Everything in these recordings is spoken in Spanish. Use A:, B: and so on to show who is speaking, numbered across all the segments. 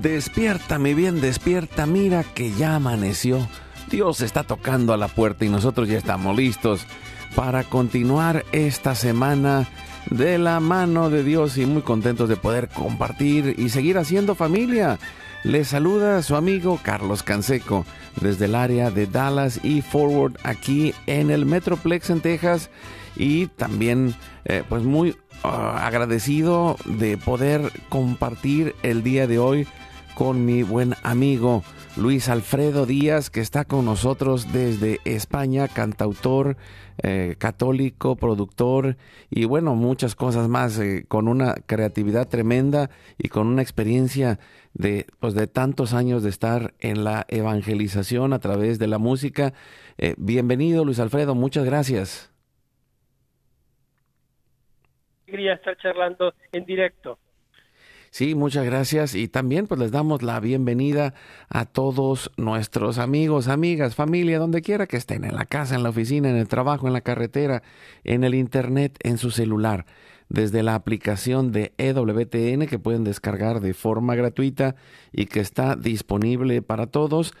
A: Despierta, mi bien, despierta, mira que ya amaneció. Dios está tocando a la puerta y nosotros ya estamos listos para continuar esta semana de la mano de Dios y muy contentos de poder compartir y seguir haciendo familia. Les saluda su amigo Carlos Canseco desde el área de Dallas y Forward aquí en el Metroplex en Texas y también eh, pues muy ah, agradecido de poder compartir el día de hoy con mi buen amigo Luis Alfredo Díaz, que está con nosotros desde España, cantautor eh, católico, productor y bueno, muchas cosas más, eh, con una creatividad tremenda y con una experiencia de, pues, de tantos años de estar en la evangelización a través de la música. Eh, bienvenido Luis Alfredo, muchas gracias.
B: Quería estar charlando en directo.
A: Sí, muchas gracias y también pues les damos la bienvenida a todos nuestros amigos, amigas, familia, donde quiera que estén, en la casa, en la oficina, en el trabajo, en la carretera, en el internet, en su celular, desde la aplicación de EWTN que pueden descargar de forma gratuita y que está disponible para todos.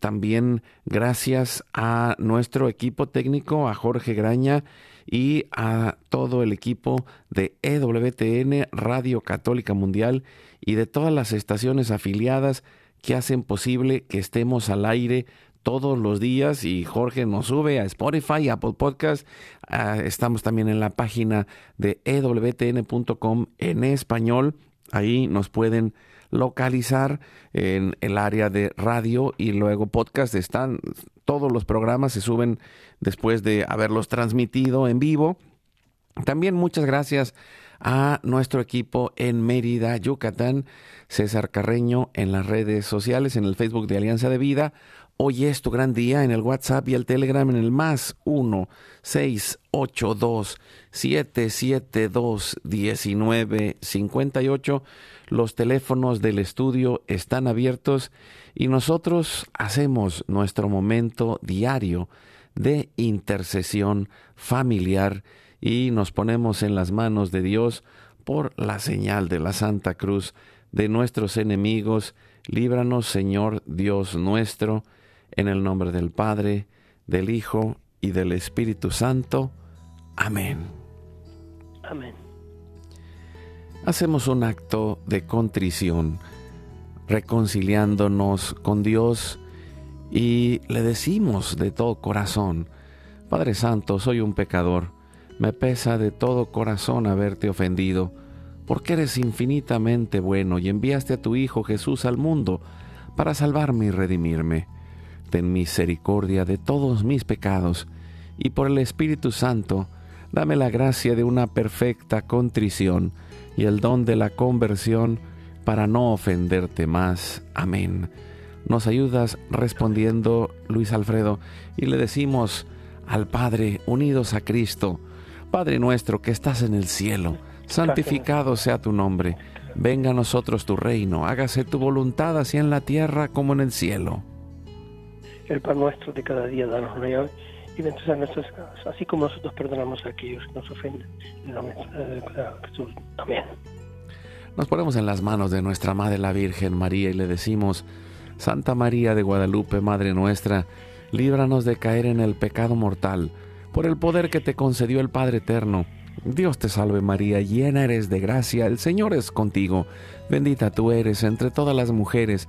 A: También gracias a nuestro equipo técnico, a Jorge Graña, y a todo el equipo de EWTN, Radio Católica Mundial y de todas las estaciones afiliadas que hacen posible que estemos al aire todos los días y Jorge nos sube a Spotify, Apple Podcast. Ah, estamos también en la página de ewtn.com en español. Ahí nos pueden localizar en el área de radio y luego podcast. Están todos los programas se suben después de haberlos transmitido en vivo. También muchas gracias a nuestro equipo en Mérida, Yucatán, César Carreño en las redes sociales, en el Facebook de Alianza de Vida. Hoy es tu gran día en el WhatsApp y el Telegram en el más 1 682 772 1958. Los teléfonos del estudio están abiertos y nosotros hacemos nuestro momento diario de intercesión familiar y nos ponemos en las manos de Dios por la señal de la Santa Cruz de nuestros enemigos. Líbranos, Señor Dios nuestro, en el nombre del Padre, del Hijo y del Espíritu Santo. Amén.
B: Amén.
A: Hacemos un acto de contrición reconciliándonos con Dios y le decimos de todo corazón, Padre Santo, soy un pecador, me pesa de todo corazón haberte ofendido, porque eres infinitamente bueno y enviaste a tu Hijo Jesús al mundo para salvarme y redimirme. Ten misericordia de todos mis pecados, y por el Espíritu Santo, dame la gracia de una perfecta contrición y el don de la conversión, para no ofenderte más. Amén. Nos ayudas respondiendo, Luis Alfredo, y le decimos al Padre, unidos a Cristo, Padre nuestro que estás en el cielo, santificado sea tu nombre, venga a nosotros tu reino, hágase tu voluntad así en la tierra como en el cielo.
B: El pan nuestro de cada día, danos hoy y bendice a nuestras casas, así como nosotros perdonamos a aquellos que nos ofenden. Jesús. Amén.
A: Nos ponemos en las manos de nuestra Madre la Virgen María y le decimos, Santa María de Guadalupe, Madre nuestra, líbranos de caer en el pecado mortal, por el poder que te concedió el Padre Eterno, Dios te salve María, llena eres de gracia, el Señor es contigo, bendita tú eres entre todas las mujeres,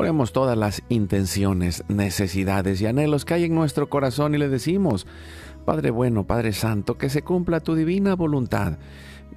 A: Ponemos todas las intenciones, necesidades y anhelos que hay en nuestro corazón y le decimos, Padre bueno, Padre Santo, que se cumpla tu divina voluntad.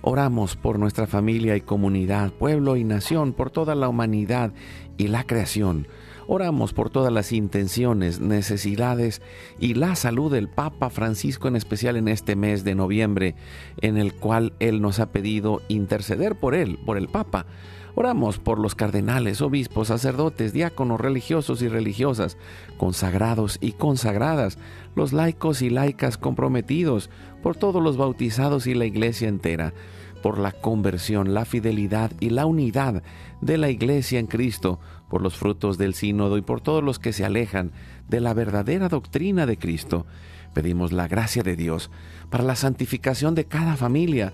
A: Oramos por nuestra familia y comunidad, pueblo y nación, por toda la humanidad y la creación. Oramos por todas las intenciones, necesidades y la salud del Papa Francisco en especial en este mes de noviembre, en el cual Él nos ha pedido interceder por Él, por el Papa Oramos por los cardenales, obispos, sacerdotes, diáconos, religiosos y religiosas, consagrados y consagradas, los laicos y laicas comprometidos, por todos los bautizados y la iglesia entera, por la conversión, la fidelidad y la unidad de la iglesia en Cristo, por los frutos del sínodo y por todos los que se alejan de la verdadera doctrina de Cristo. Pedimos la gracia de Dios para la santificación de cada familia,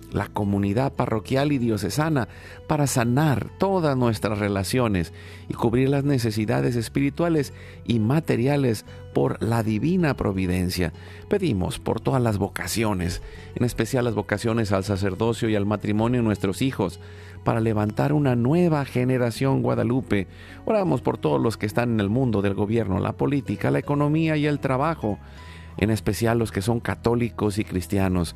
A: la comunidad parroquial y diocesana para sanar todas nuestras relaciones y cubrir las necesidades espirituales y materiales por la divina providencia. Pedimos por todas las vocaciones, en especial las vocaciones al sacerdocio y al matrimonio de nuestros hijos, para levantar una nueva generación guadalupe. Oramos por todos los que están en el mundo del gobierno, la política, la economía y el trabajo en especial los que son católicos y cristianos,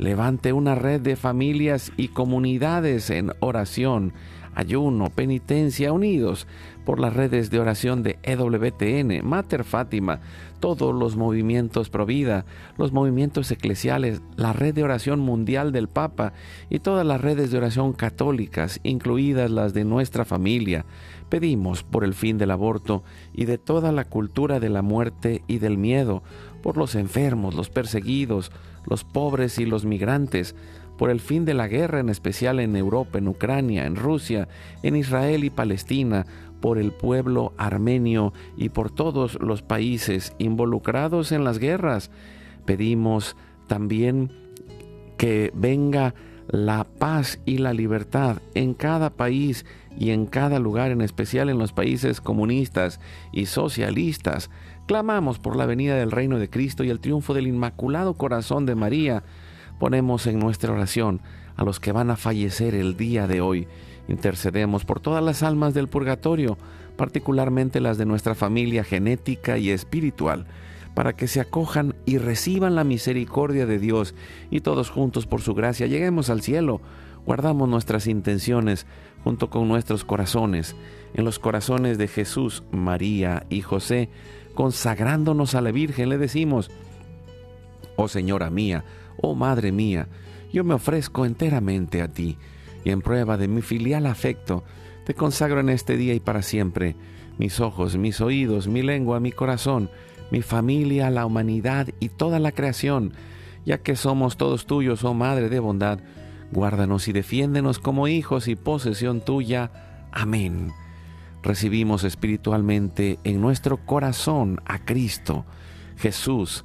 A: levante una red de familias y comunidades en oración, ayuno, penitencia, unidos por las redes de oración de EWTN, Mater Fátima, todos los movimientos Provida, los movimientos eclesiales, la red de oración mundial del Papa y todas las redes de oración católicas, incluidas las de nuestra familia. Pedimos por el fin del aborto y de toda la cultura de la muerte y del miedo, por los enfermos, los perseguidos, los pobres y los migrantes, por el fin de la guerra, en especial en Europa, en Ucrania, en Rusia, en Israel y Palestina, por el pueblo armenio y por todos los países involucrados en las guerras. Pedimos también que venga la paz y la libertad en cada país y en cada lugar, en especial en los países comunistas y socialistas. Clamamos por la venida del reino de Cristo y el triunfo del Inmaculado Corazón de María. Ponemos en nuestra oración a los que van a fallecer el día de hoy. Intercedemos por todas las almas del purgatorio, particularmente las de nuestra familia genética y espiritual para que se acojan y reciban la misericordia de Dios y todos juntos por su gracia lleguemos al cielo. Guardamos nuestras intenciones junto con nuestros corazones, en los corazones de Jesús, María y José, consagrándonos a la Virgen, le decimos, Oh Señora mía, oh Madre mía, yo me ofrezco enteramente a ti, y en prueba de mi filial afecto, te consagro en este día y para siempre mis ojos, mis oídos, mi lengua, mi corazón, mi familia, la humanidad y toda la creación, ya que somos todos tuyos, oh Madre de bondad, guárdanos y defiéndenos como hijos y posesión tuya. Amén. Recibimos espiritualmente en nuestro corazón a Cristo, Jesús.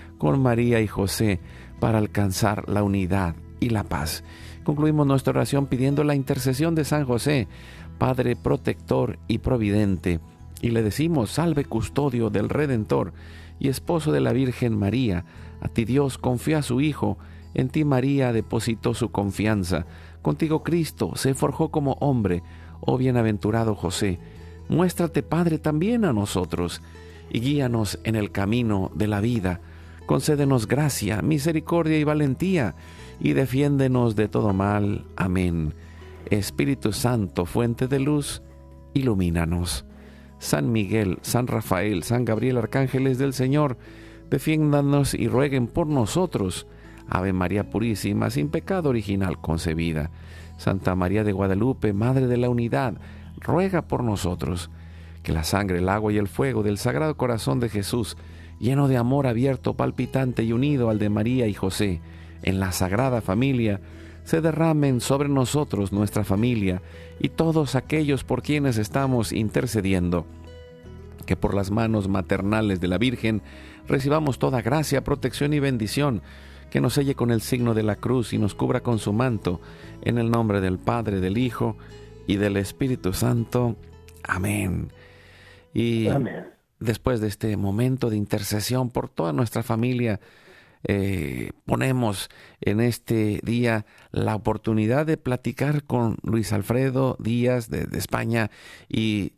A: con María y José para alcanzar la unidad y la paz. Concluimos nuestra oración pidiendo la intercesión de San José, Padre protector y providente y le decimos, salve custodio del Redentor y esposo de la Virgen María, a ti Dios confía a su Hijo, en ti María depositó su confianza, contigo Cristo se forjó como hombre, oh bienaventurado José, muéstrate Padre también a nosotros, y guíanos en el camino de la vida, concédenos gracia, misericordia y valentía, y defiéndenos de todo mal. Amén. Espíritu Santo, fuente de luz, ilumínanos. San Miguel, San Rafael, San Gabriel, arcángeles del Señor, defiéndanos y rueguen por nosotros. Ave María Purísima, sin pecado original concebida. Santa María de Guadalupe, Madre de la Unidad, ruega por nosotros. Que la sangre, el agua y el fuego del Sagrado Corazón de Jesús, lleno de amor abierto, palpitante y unido al de María y José, en la Sagrada Familia, se derramen sobre nosotros, nuestra familia, y todos aquellos por quienes estamos intercediendo. Que por las manos maternales de la Virgen recibamos toda gracia, protección y bendición, que nos selle con el signo de la cruz y nos cubra con su manto, en el nombre del Padre, del Hijo y del Espíritu Santo. Amén. Y después de este momento de intercesión por toda nuestra familia, eh, ponemos en este día la oportunidad de platicar con Luis Alfredo Díaz de, España y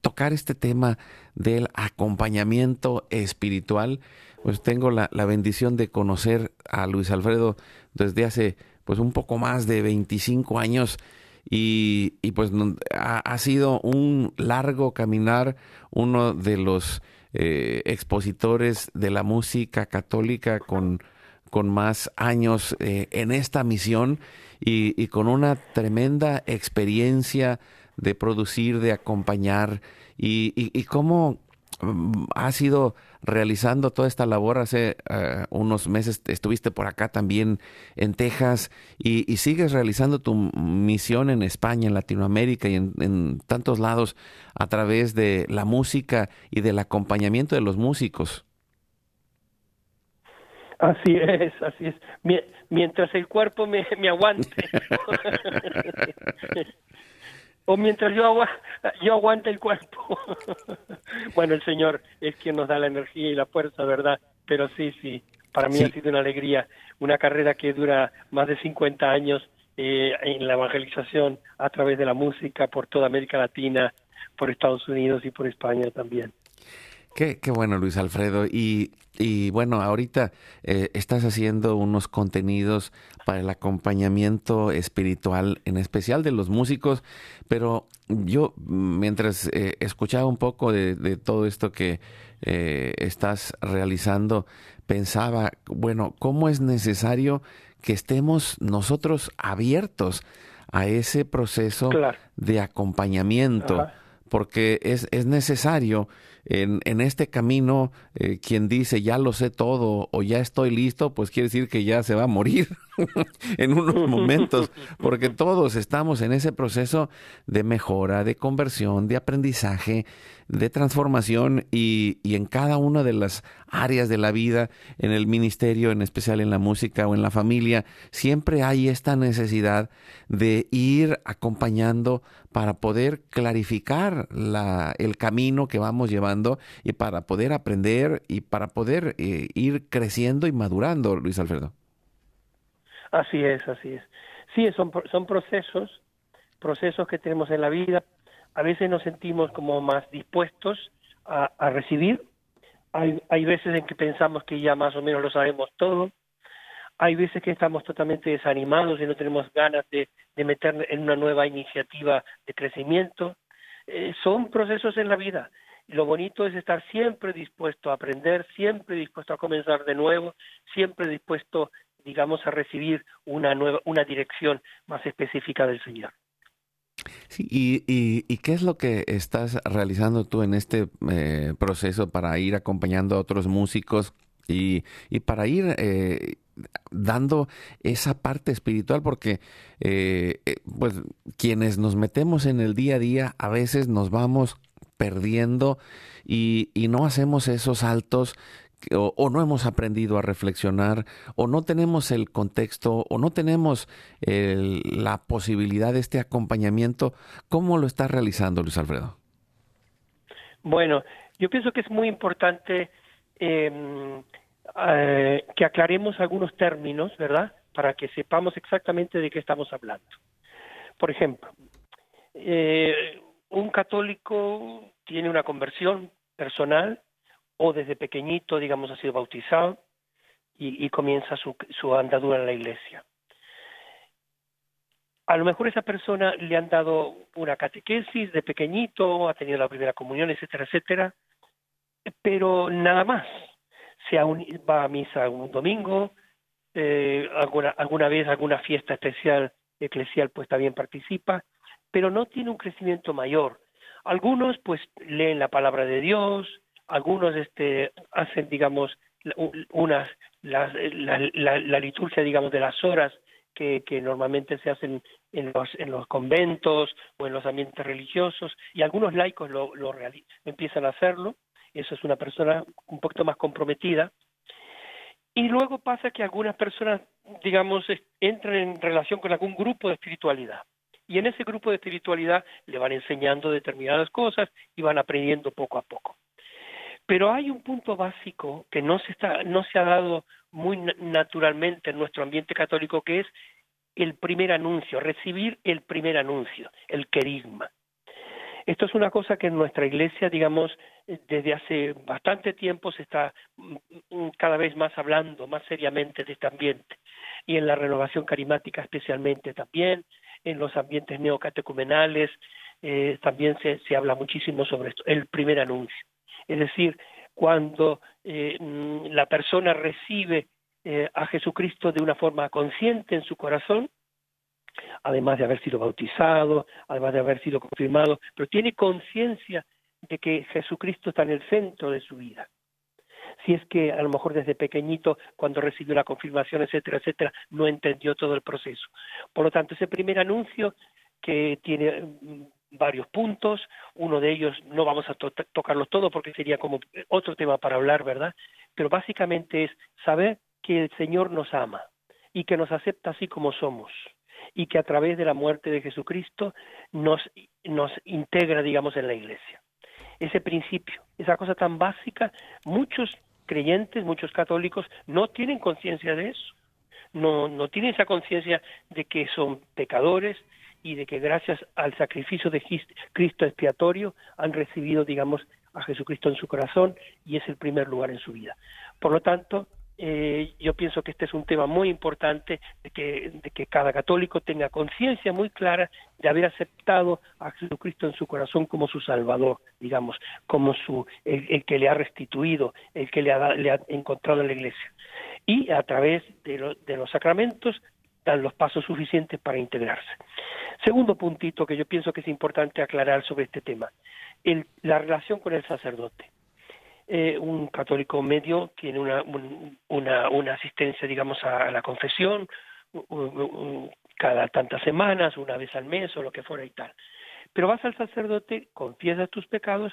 A: tocar este tema del acompañamiento espiritual. Pues tengo la, bendición de conocer a Luis Alfredo desde hace pues un poco más de 25 años y, pues ha sido un largo caminar, uno de los eh, expositores de la música católica con, con más años eh, en esta misión y, con una tremenda experiencia de producir, de acompañar y, y cómo ha sido realizando toda esta labor. Hace eh, unos meses estuviste por acá también en Texas y, sigues realizando tu misión en España, en Latinoamérica y en, tantos lados a través de la música y del acompañamiento de los músicos.
B: Así es, así es. Mientras el cuerpo me, me aguante. o mientras yo, yo aguante el cuerpo. bueno, el Señor es quien nos da la energía y la fuerza, ¿verdad? Pero sí, sí, para mí ha sido una alegría, una carrera que dura más de 50 años eh, en la evangelización a través de la música por toda América Latina, por Estados Unidos y por España también.
A: Qué, qué bueno, Luis Alfredo. Y, y bueno, ahorita eh, estás haciendo unos contenidos para el acompañamiento espiritual, en especial de los músicos, pero yo mientras eh, escuchaba un poco de, todo esto que eh, estás realizando, pensaba, bueno, ¿cómo es necesario que estemos nosotros abiertos a ese proceso de acompañamiento? Porque es, es necesario en, en este camino, eh, quien dice ya lo sé todo o ya estoy listo, pues quiere decir que ya se va a morir en unos momentos, porque todos estamos en ese proceso de mejora, de conversión, de aprendizaje, de transformación y, en cada una de las áreas de la vida, en el ministerio, en especial en la música o en la familia, siempre hay esta necesidad de ir acompañando para poder clarificar la, el camino que vamos llevando y para poder aprender y para poder eh, ir creciendo y madurando, Luis Alfredo.
B: Así es, así es. Sí, son, son procesos, procesos que tenemos en la vida a veces nos sentimos como más dispuestos a, recibir, hay, hay veces en que pensamos que ya más o menos lo sabemos todo, hay veces que estamos totalmente desanimados y no tenemos ganas de, de meter en una nueva iniciativa de crecimiento. Eh, son procesos en la vida. Lo bonito es estar siempre dispuesto a aprender, siempre dispuesto a comenzar de nuevo, siempre dispuesto, digamos, a recibir una nueva, una dirección más específica del Señor.
A: Sí, y, y, qué es lo que estás realizando tú en este eh, proceso para ir acompañando a otros músicos y, y para ir eh, dando esa parte espiritual? Porque eh, pues quienes nos metemos en el día a día a veces nos vamos perdiendo y, y no hacemos esos saltos o, no hemos aprendido a reflexionar, o no tenemos el contexto, o no tenemos el, la posibilidad de este acompañamiento. ¿Cómo lo está realizando, Luis Alfredo?
B: Bueno, yo pienso que es muy importante eh, que aclaremos algunos términos, ¿verdad? Para que sepamos exactamente de qué estamos hablando. Por ejemplo, eh, un católico tiene una conversión personal o desde pequeñito, digamos, ha sido bautizado y, comienza su, andadura en la iglesia. A lo mejor esa persona le han dado una catequesis de pequeñito, ha tenido la primera comunión, etcétera, etcétera, pero nada más. Se va a misa un domingo, eh, alguna, alguna vez alguna fiesta especial eclesial pues también participa, pero no tiene un crecimiento mayor. Algunos pues leen la palabra de Dios, algunos este hacen digamos unas la, la, la, liturgia digamos de las horas que, normalmente se hacen en los, en los conventos o en los ambientes religiosos y algunos laicos lo empiezan a hacerlo. Eso es una persona un poquito más comprometida. Y luego pasa que algunas personas, digamos, entran en relación con algún grupo de espiritualidad. Y en ese grupo de espiritualidad le van enseñando determinadas cosas y van aprendiendo poco a poco. Pero hay un punto básico que no se, está, no se ha dado muy naturalmente en nuestro ambiente católico, que es el primer anuncio, recibir el primer anuncio, el querigma. Esto es una cosa que en nuestra iglesia, digamos, desde hace bastante tiempo se está cada vez más hablando más seriamente de este ambiente. Y en la renovación carismática especialmente también, en los ambientes neocatecumenales, eh, también se, se habla muchísimo sobre esto, el primer anuncio. Es decir, cuando eh, la persona recibe eh, a Jesucristo de una forma consciente en su corazón, además de haber sido bautizado, además de haber sido confirmado, pero tiene conciencia de que Jesucristo está en el centro de su vida. Si es que a lo mejor desde pequeñito, cuando recibió la confirmación, etcétera, etcétera, no entendió todo el proceso. Por lo tanto, ese primer anuncio que tiene varios puntos, uno de ellos no vamos a to tocarlos todos porque sería como otro tema para hablar, ¿verdad? Pero básicamente es saber que el Señor nos ama y que nos acepta así como somos y que a través de la muerte de Jesucristo nos, nos integra, digamos, en la iglesia. Ese principio, esa cosa tan básica, muchos creyentes, muchos católicos no tienen conciencia de eso, no, no tienen esa conciencia de que son pecadores, y de que gracias al sacrificio de Cristo expiatorio han recibido, digamos, a Jesucristo en su corazón y es el primer lugar en su vida. Por lo tanto, eh, yo pienso que este es un tema muy importante de que, cada católico tenga conciencia muy clara de haber aceptado a Jesucristo en su corazón como su Salvador, digamos, como su el, que le ha restituido, el que le ha, encontrado en la Iglesia. Y a través de los sacramentos dan los pasos suficientes para integrarse. Segundo puntito que yo pienso que es importante aclarar sobre este tema, la relación con el sacerdote. Eh, un católico medio tiene una, un, una, asistencia, digamos, a, a la confesión cada tantas semanas, una vez al mes o lo que fuera y tal. Pero vas al sacerdote, confiesas tus pecados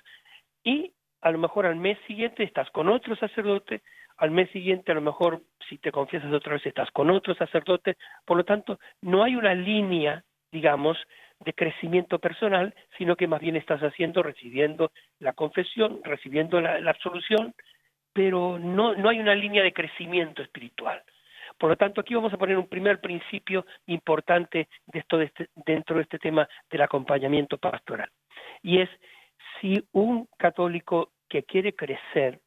B: y a lo mejor al mes siguiente estás con otro sacerdote al mes siguiente a lo mejor si te confiesas otra vez estás con otro sacerdote, por lo tanto no hay una línea, digamos, de crecimiento personal, sino que más bien estás haciendo, recibiendo la confesión, recibiendo la, absolución, pero no, no hay una línea de crecimiento espiritual. Por lo tanto, aquí vamos a poner un primer principio importante de esto este, dentro de este tema del acompañamiento pastoral. Y es si un católico que quiere crecer,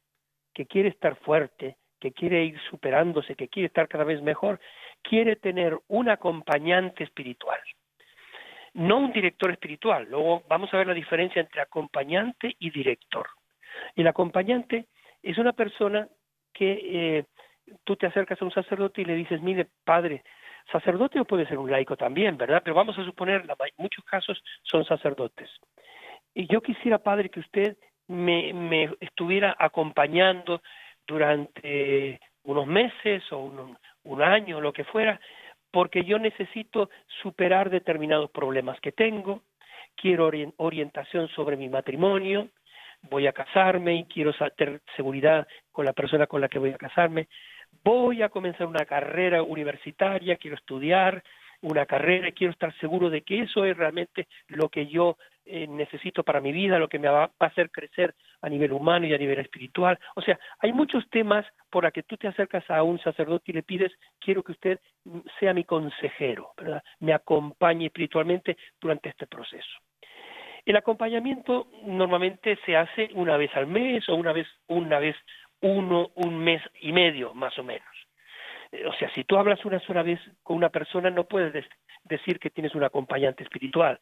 B: que quiere estar fuerte, que quiere ir superándose, que quiere estar cada vez mejor, quiere tener un acompañante espiritual, no un director espiritual. Luego vamos a ver la diferencia entre acompañante y director. El acompañante es una persona que eh, tú te acercas a un sacerdote y le dices, mire, padre, sacerdote o puede ser un laico también, ¿verdad? Pero vamos a suponer, en muchos casos son sacerdotes. Y yo quisiera, padre, que usted me, me estuviera acompañando durante unos meses o un, año, lo que fuera, porque yo necesito superar determinados problemas que tengo, quiero orientación sobre mi matrimonio, voy a casarme y quiero tener seguridad con la persona con la que voy a casarme, voy a comenzar una carrera universitaria, quiero estudiar una carrera y quiero estar seguro de que eso es realmente lo que yo eh, necesito para mi vida, lo que me va, a hacer crecer a nivel humano y a nivel espiritual. O sea, hay muchos temas por los que tú te acercas a un sacerdote y le pides, quiero que usted sea mi consejero, ¿verdad? me acompañe espiritualmente durante este proceso. El acompañamiento normalmente se hace una vez al mes o una vez, una vez uno, un mes y medio, más o menos. Eh, o sea, si tú hablas una sola vez con una persona, no puedes decir que tienes un acompañante espiritual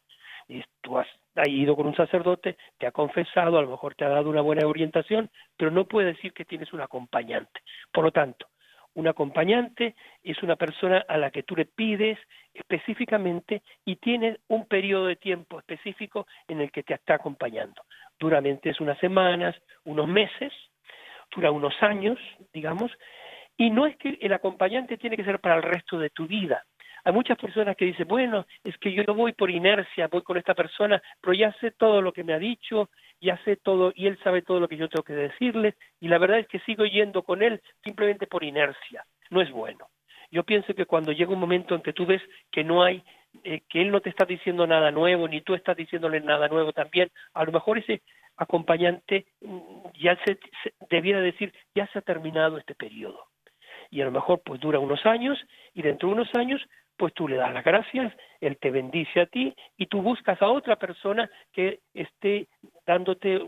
B: tú has, ido con un sacerdote, te ha confesado, a lo mejor te ha dado una buena orientación, pero no puede decir que tienes un acompañante. Por lo tanto, un acompañante es una persona a la que tú le pides específicamente y tiene un periodo de tiempo específico en el que te está acompañando. Duramente es unas semanas, unos meses, dura unos años, digamos, y no es que el acompañante tiene que ser para el resto de tu vida, hay muchas personas que dicen, bueno, es que yo voy por inercia, voy con esta persona, pero ya sé todo lo que me ha dicho, ya sé todo, y él sabe todo lo que yo tengo que decirle, y la verdad es que sigo yendo con él simplemente por inercia. No es bueno. Yo pienso que cuando llega un momento en que tú ves que no hay, eh, que él no te está diciendo nada nuevo, ni tú estás diciéndole nada nuevo también, a lo mejor ese acompañante mm, ya se debiera decir, ya se ha terminado este periodo. Y a lo mejor pues dura unos años, y dentro de unos años pues tú le das las gracias, él te bendice a ti y tú buscas a otra persona que esté dándote,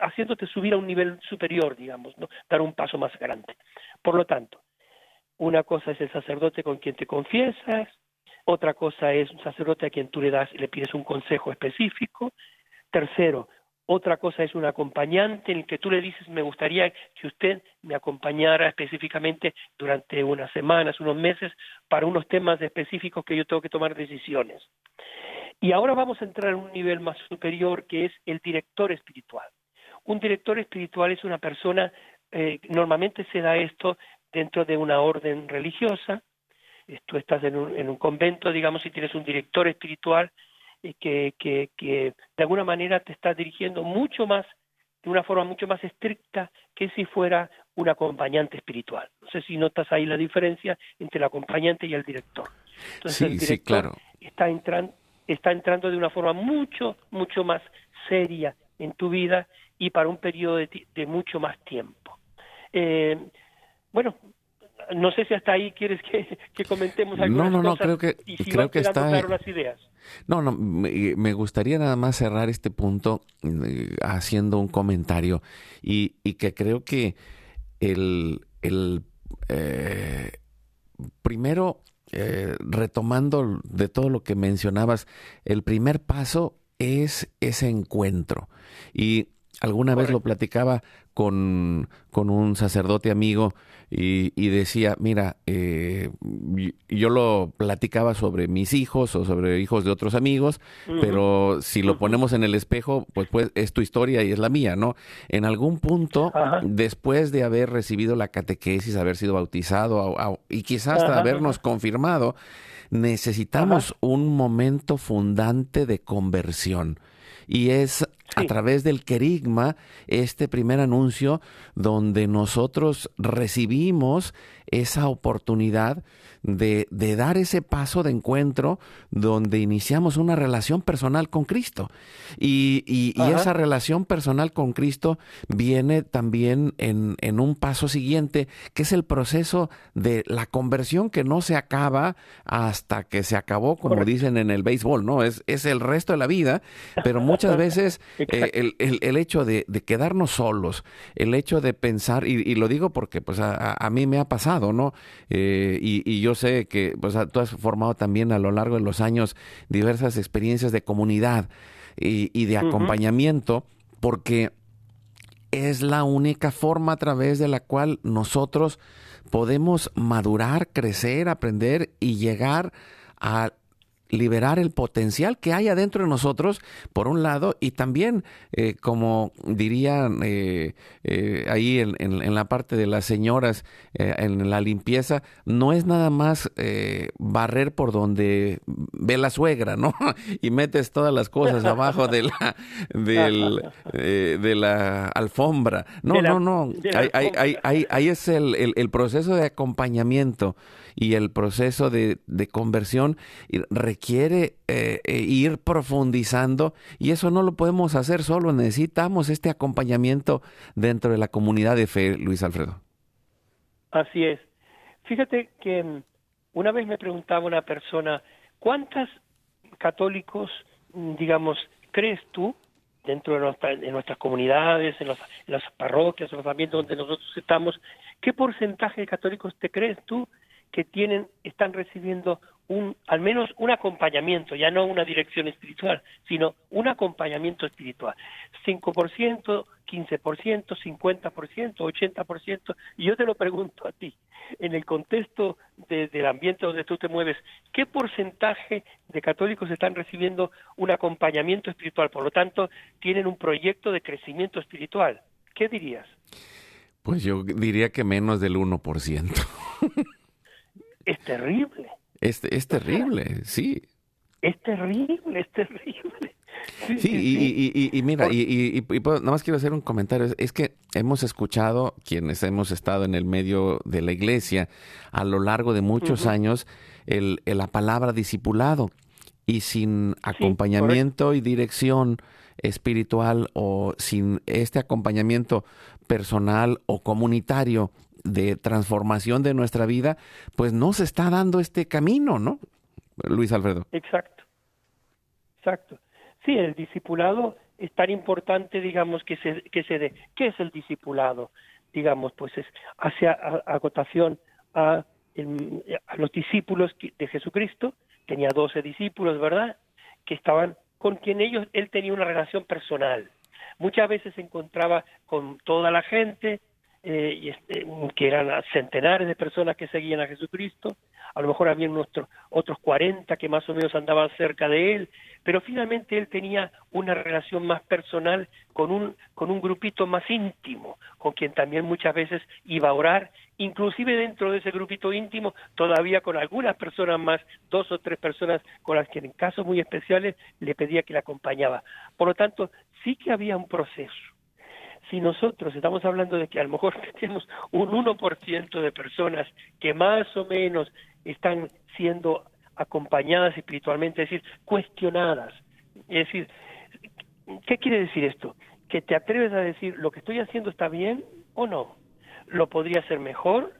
B: haciéndote subir a un nivel superior, digamos, ¿no? dar un paso más grande. Por lo tanto, una cosa es el sacerdote con quien te confiesas, otra cosa es un sacerdote a quien tú le das y le pides un consejo específico. Tercero, otra cosa es un acompañante en el que tú le dices, me gustaría que usted me acompañara específicamente durante unas semanas, unos meses, para unos temas específicos que yo tengo que tomar decisiones. Y ahora vamos a entrar en un nivel más superior que es el director espiritual. Un director espiritual es una persona, eh, normalmente se da esto dentro de una orden religiosa, tú estás en un, en un convento, digamos, y tienes un director espiritual que, que, que de alguna manera te está dirigiendo mucho más, de una forma mucho más estricta que si fuera un acompañante espiritual. No sé si notas ahí la diferencia entre el acompañante y el director.
A: Entonces, el director claro.
B: está, entrando, está entrando de una forma mucho, mucho más seria en tu vida y para un periodo de, de mucho más tiempo. Eh, bueno, no sé si hasta ahí quieres que, comentemos algunas
A: no, no,
B: no,
A: creo que,
B: y si
A: creo que está...
B: claro las ideas.
A: No, no, me, gustaría nada más cerrar este punto eh, haciendo un comentario y, y que creo que el, el eh, primero, eh, retomando de todo lo que mencionabas, el primer paso es ese encuentro. Y alguna vez lo platicaba con, con un sacerdote amigo y, decía, mira, eh, yo lo platicaba sobre mis hijos o sobre hijos de otros amigos, pero si lo ponemos en el espejo, pues, pues es tu historia y es la mía, ¿no? En algún punto, después de haber recibido la catequesis, haber sido bautizado y quizás hasta habernos confirmado, necesitamos un momento fundante de conversión. Y es a través del querigma este primer anuncio donde nosotros recibimos esa oportunidad de, de, dar ese paso de encuentro donde iniciamos una relación personal con Cristo. Y, y, esa relación personal con Cristo viene también en, en, un paso siguiente, que es el proceso de la conversión que no se acaba hasta que se acabó, como dicen en el béisbol, ¿no? Es, es el resto de la vida, pero muchas veces eh, el, el, el, hecho de, de, quedarnos solos, el hecho de pensar, y, y lo digo porque pues a, a, mí me ha pasado, ¿no? Eh, y, yo sé que pues, tú has formado también a lo largo de los años diversas experiencias de comunidad y, de acompañamiento, porque es la única forma a través de la cual nosotros podemos madurar, crecer, aprender y llegar a liberar el potencial que hay adentro de nosotros, por un lado, y también, eh, como dirían eh, eh, ahí en, en, la parte de las señoras, en la limpieza, no es nada más barrer por donde ve la suegra, ¿no? y metes todas las cosas abajo de la, del, de la alfombra. No, no, no. Ahí, ahí, ahí, es el, el, el proceso de acompañamiento y el proceso de, de conversión requiere eh, eh, ir profundizando y eso no lo podemos hacer solo, necesitamos este acompañamiento dentro de la comunidad de fe, Luis Alfredo.
B: Así es. Fíjate que mm, una vez me preguntaba una persona, ¿cuántos católicos, mm, digamos, crees tú dentro de, nuestra, de nuestras comunidades, en, en, las parroquias, en los ambientes donde nosotros estamos, ¿qué porcentaje de católicos te crees tú que tienen, están recibiendo un, al menos un acompañamiento, ya no una dirección espiritual, sino un acompañamiento espiritual. 5%, 15%, 50%, 80%. Y yo te lo pregunto a ti, en el contexto del ambiente donde tú te mueves, ¿qué porcentaje de católicos están recibiendo un acompañamiento espiritual? Por lo tanto, tienen un proyecto de crecimiento espiritual. ¿Qué dirías?
A: Pues yo diría que menos del 1%.
B: es terrible.
A: Es, es terrible, sí.
B: Es terrible, es terrible.
A: Sí, y, y, mira, y, nada más quiero hacer un comentario. Es que hemos escuchado, quienes hemos estado en el medio de la iglesia a lo largo de muchos años, el, la palabra discipulado. Y sin acompañamiento y dirección espiritual o sin este acompañamiento personal o comunitario, de transformación de nuestra vida, pues no se está dando este camino, ¿no? Luis Alfredo.
B: Exacto, exacto. Sí, el discipulado es tan importante, digamos, que se, que se dé. ¿Qué es el discipulado? Digamos, pues es hacia agotación a, a los discípulos de Jesucristo, tenía doce discípulos, ¿verdad? Que estaban con quien ellos, él tenía una relación personal. Muchas veces se encontraba con toda la gente, eh, y este, que eran centenares de personas que seguían a Jesucristo, a lo mejor había nuestros otros 40 que más o menos andaban cerca de él, pero finalmente él tenía una relación más personal con un, con un grupito más íntimo, con quien también muchas veces iba a orar, inclusive dentro de ese grupito íntimo, todavía con algunas personas más, dos o tres personas con las que en casos muy especiales le pedía que le acompañaba. Por lo tanto, sí que había un proceso si nosotros estamos hablando de que a lo mejor tenemos un 1% de personas que más o menos están siendo acompañadas espiritualmente, es decir, cuestionadas. Es decir, ¿qué quiere decir esto? Que te atreves a decir, lo que estoy haciendo está bien o no. ¿Lo podría hacer mejor?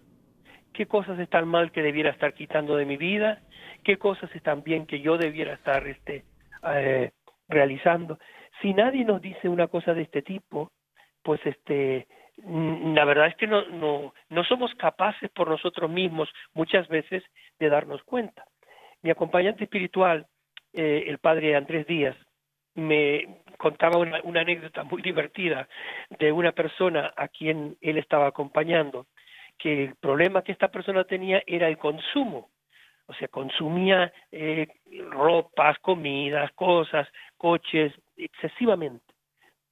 B: ¿Qué cosas están mal que debiera estar quitando de mi vida? ¿Qué cosas están bien que yo debiera estar este, eh, realizando? Si nadie nos dice una cosa de este tipo, pues este la verdad es que no, no, no somos capaces por nosotros mismos muchas veces de darnos cuenta. Mi acompañante espiritual, eh, el padre Andrés Díaz, me contaba una, anécdota muy divertida de una persona a quien él estaba acompañando, que el problema que esta persona tenía era el consumo, o sea, consumía eh, ropas, comidas, cosas, coches, excesivamente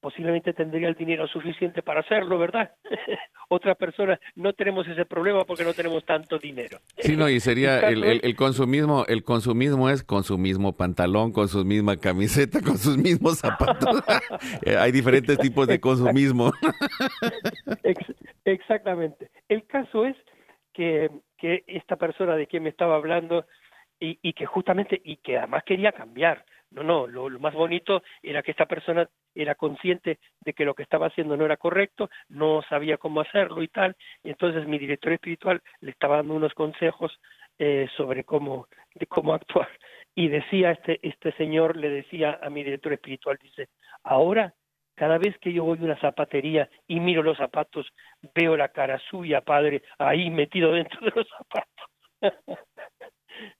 B: posiblemente tendría el dinero suficiente para hacerlo, ¿verdad? Otra persona no tenemos ese problema porque no tenemos tanto dinero.
A: Sí, no, y sería el, el, consumismo, el consumismo es con su mismo pantalón, con su misma camiseta, con sus mismos zapatos. Eh, hay diferentes tipos de consumismo.
B: exactamente. El caso es que, que esta persona de quien me estaba hablando y, y que justamente, y que además quería cambiar, no, no, lo, más bonito era que esta persona era consciente de que lo que estaba haciendo no era correcto, no sabía cómo hacerlo y tal, y entonces mi director espiritual le estaba dando unos consejos eh, sobre cómo, cómo actuar. Y decía este, este señor, le decía a mi director espiritual, dice, ahora cada vez que yo voy a una zapatería y miro los zapatos, veo la cara suya, padre, ahí metido dentro de los zapatos.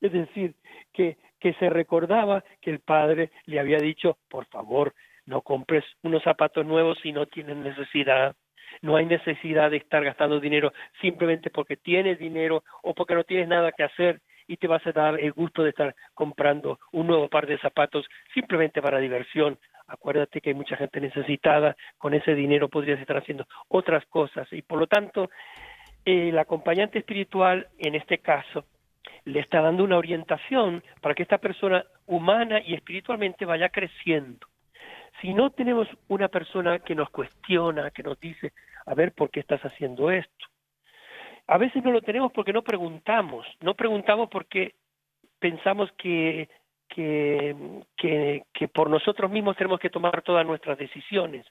B: es decir, que que se recordaba que el padre le había dicho, por favor, no compres unos zapatos nuevos si no tienes necesidad. No hay necesidad de estar gastando dinero simplemente porque tienes dinero o porque no tienes nada que hacer y te vas a dar el gusto de estar comprando un nuevo par de zapatos simplemente para diversión. Acuérdate que hay mucha gente necesitada, con ese dinero podrías estar haciendo otras cosas y por lo tanto el acompañante espiritual en este caso le está dando una orientación para que esta persona humana y espiritualmente vaya creciendo. Si no tenemos una persona que nos cuestiona, que nos dice, a ver, ¿por qué estás haciendo esto? A veces no lo tenemos porque no preguntamos, no preguntamos porque pensamos que, que, que, por nosotros mismos tenemos que tomar todas nuestras decisiones.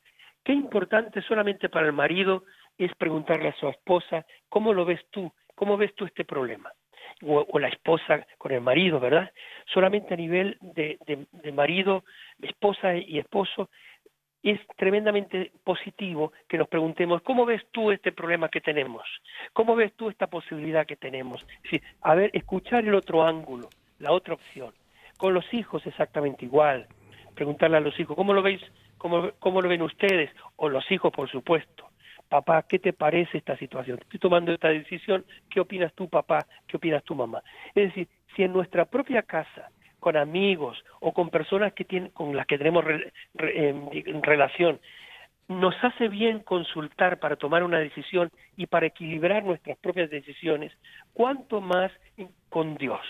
B: Qué importante solamente para el marido es preguntarle a su esposa, ¿cómo lo ves tú? ¿Cómo ves tú este problema? O, la esposa con el marido, ¿verdad? Solamente a nivel de, marido, esposa y esposo, es tremendamente positivo que nos preguntemos, ¿cómo ves tú este problema que tenemos? ¿Cómo ves tú esta posibilidad que tenemos? a ver, escuchar el otro ángulo, la otra opción. Con los hijos exactamente igual. Preguntarle a los hijos, ¿cómo lo veis? ¿Cómo, cómo lo ven ustedes? O los hijos, por supuesto papá, ¿qué te parece esta situación? Estoy tomando esta decisión, ¿qué opinas tú, papá? ¿Qué opinas tú, mamá? Es decir, si en nuestra propia casa, con amigos o con personas que tienen, con las que tenemos em, relación, nos hace bien consultar para tomar una decisión y para equilibrar nuestras propias decisiones, ¿cuánto más con Dios?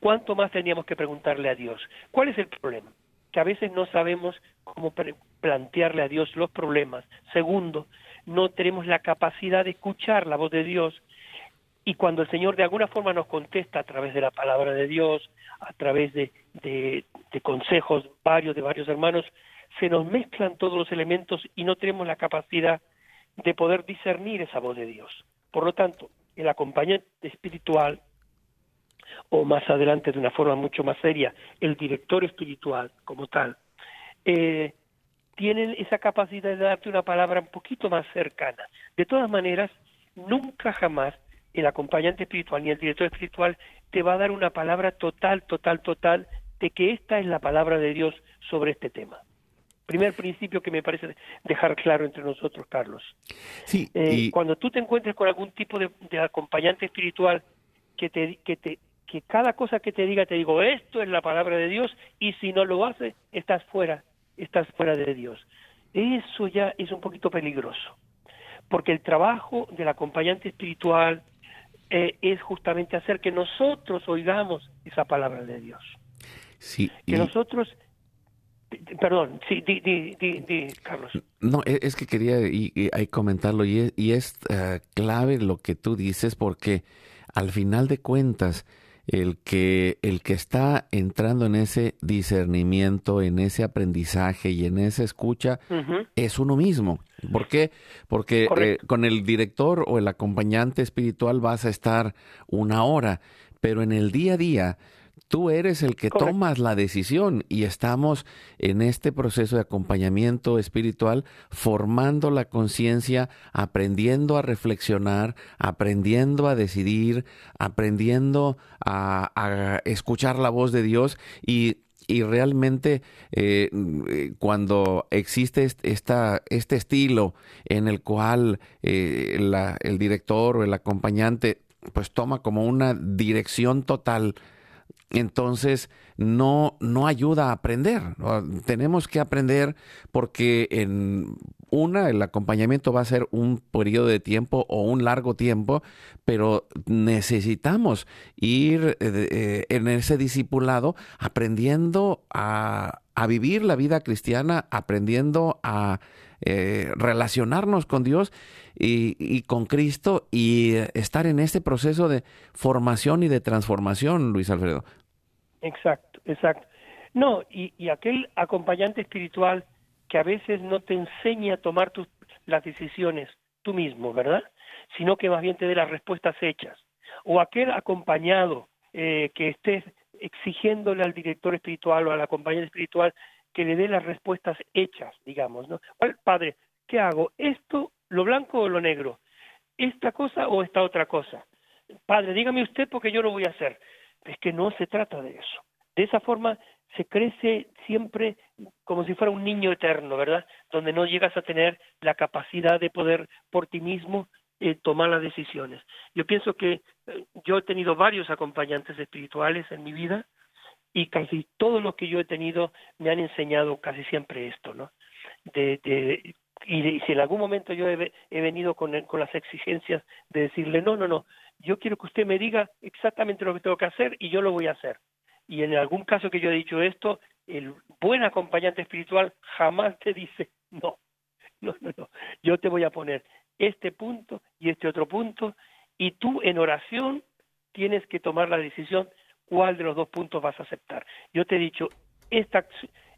B: ¿Cuánto más teníamos que preguntarle a Dios? ¿Cuál es el problema? Que a veces no sabemos cómo plantearle a Dios los problemas. Segundo, no tenemos la capacidad de escuchar la voz de Dios y cuando el Señor de alguna forma nos contesta a través de la palabra de Dios, a través de, de, consejos varios de varios hermanos, se nos mezclan todos los elementos y no tenemos la capacidad de poder discernir esa voz de Dios. Por lo tanto, el acompañante espiritual, o más adelante de una forma mucho más seria, el director espiritual como tal, eh, tienen esa capacidad de darte una palabra un poquito más cercana. De todas maneras, nunca jamás el acompañante espiritual ni el director espiritual te va a dar una palabra total, total, total de que esta es la palabra de Dios sobre este tema. Primer principio que me parece dejar claro entre nosotros, Carlos.
A: Sí,
B: eh, Cuando tú te encuentres con algún tipo de, acompañante espiritual que te, que te que cada cosa que te diga te digo esto es la palabra de Dios y si no lo hace estás fuera estás fuera de Dios. Eso ya es un poquito peligroso, porque el trabajo del acompañante espiritual eh, es justamente hacer que nosotros oigamos esa palabra de Dios.
A: Sí,
B: que nosotros Perdón, sí, di, di, di, Carlos.
A: No, e, es que quería y, comentarlo y es, y es eh, clave lo que tú dices porque al final de cuentas el que, el que está entrando en ese discernimiento, en ese aprendizaje y en esa escucha es uno mismo. ¿Por qué? Porque eh, con el director o el acompañante espiritual vas a estar una hora, pero en el día a día Tú eres el que tomas la decisión y estamos en este proceso de acompañamiento espiritual formando la conciencia, aprendiendo a reflexionar, aprendiendo a decidir, aprendiendo a, escuchar la voz de Dios y realmente eh, cuando existe esta, este estilo en el cual eh, el director o el acompañante pues toma como una dirección total entonces no, no ayuda a aprender. Tenemos que aprender porque en una, el acompañamiento va a ser un periodo de tiempo o un largo tiempo, pero necesitamos ir eh, eh, en ese discipulado aprendiendo a, a vivir la vida cristiana, aprendiendo a eh, relacionarnos con Dios y, con Cristo y estar en este proceso de formación y de transformación, Luis Alfredo.
B: Exacto, exacto. No, y, aquel acompañante espiritual que a veces no te enseña a tomar tus, las decisiones tú mismo, ¿verdad? Sino que más bien te dé las respuestas hechas. O aquel acompañado eh, que estés exigiéndole al director espiritual o al acompañante espiritual que le dé las respuestas hechas, digamos, ¿no? Padre, ¿qué hago? ¿Esto, lo blanco o lo negro? ¿Esta cosa o esta otra cosa? Padre, dígame usted porque yo lo voy a hacer. Es que no se trata de eso. De esa forma se crece siempre como si fuera un niño eterno, ¿verdad? Donde no llegas a tener la capacidad de poder por ti mismo eh, tomar las decisiones. Yo pienso que eh, yo he tenido varios acompañantes espirituales en mi vida y casi todos los que yo he tenido me han enseñado casi siempre esto, ¿no? Y, si en algún momento yo he, venido con, con las exigencias de decirle, no, no, no, yo quiero que usted me diga exactamente lo que tengo que hacer y yo lo voy a hacer. Y en algún caso que yo he dicho esto, el buen acompañante espiritual jamás te dice, no, no, no, no, yo te voy a poner este punto y este otro punto, y tú en oración tienes que tomar la decisión cuál de los dos puntos vas a aceptar. Yo te he dicho, esta,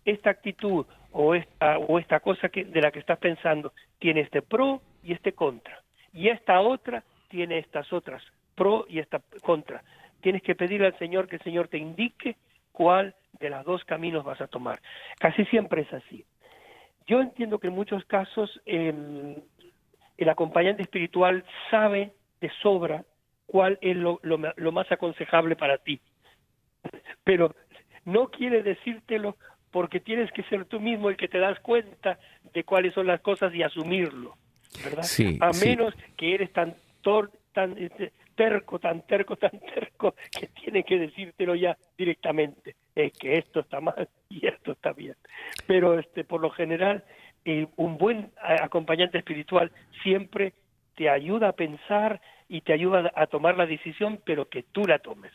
B: esta actitud o esta, o esta cosa que, de la que estás pensando tiene este pro y este contra, y esta otra tiene estas otras, pro y esta contra. Tienes que pedirle al Señor que el Señor te indique cuál de los dos caminos vas a tomar. Casi siempre es así. Yo entiendo que en muchos casos el acompañante espiritual sabe de sobra cuál es lo, más aconsejable para ti. Pero no quiere decírtelo porque tienes que ser tú mismo el que te das cuenta de cuáles son las cosas y asumirlo, ¿verdad? a menos que eres tan, tan este, terco, tan terco, tan terco, que tiene que decírtelo ya directamente. Es que esto está mal y esto está bien. Pero este, por lo general, un buen acompañante espiritual siempre te ayuda a pensar y te ayuda a tomar la decisión, pero que tú la tomes.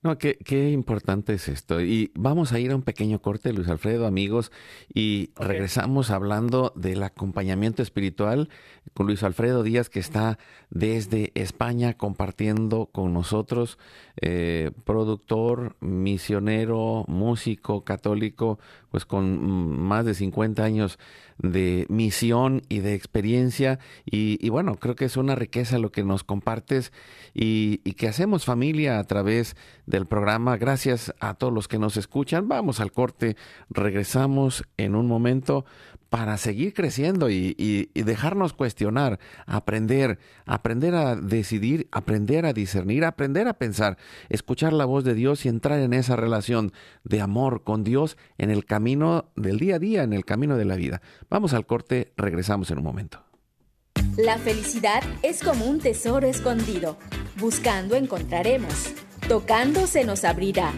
A: No, qué, qué, importante es esto. Y vamos a ir a un pequeño corte, Luis Alfredo, amigos, y regresamos hablando del acompañamiento espiritual con Luis Alfredo Díaz, que está desde España compartiendo con nosotros, eh, productor, misionero, músico católico, pues con más de 50 años de misión y de experiencia. Y, bueno, creo que es una riqueza lo que nos compartes y, y que hacemos familia a través del programa. Gracias a todos los que nos escuchan. Vamos al corte, regresamos en un momento para seguir creciendo y, dejarnos cuestionar, aprender, aprender a decidir, aprender a discernir, aprender a pensar, escuchar la voz de Dios y entrar en esa relación de amor con Dios en el camino del día a día, en el camino de la vida. Vamos al corte, regresamos en un momento.
C: La felicidad es como un tesoro escondido. Buscando encontraremos. Tocando se nos abrirá.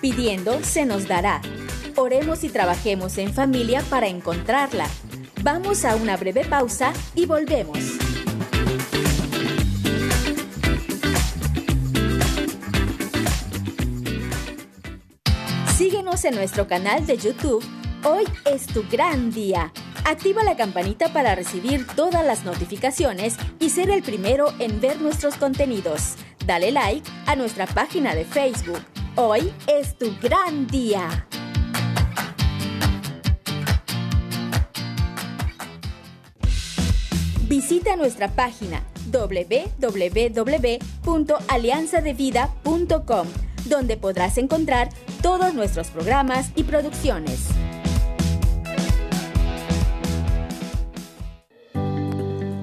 C: Pidiendo se nos dará. Oremos y trabajemos en familia para encontrarla. Vamos a una breve pausa y volvemos. Síguenos en nuestro canal de YouTube. Hoy es tu gran día. Activa la campanita para recibir todas las notificaciones y ser el primero en ver nuestros contenidos. Dale like a nuestra página de Facebook. Hoy es tu gran día. Visita nuestra página www.alianzadevida.com, donde podrás encontrar todos nuestros programas y producciones.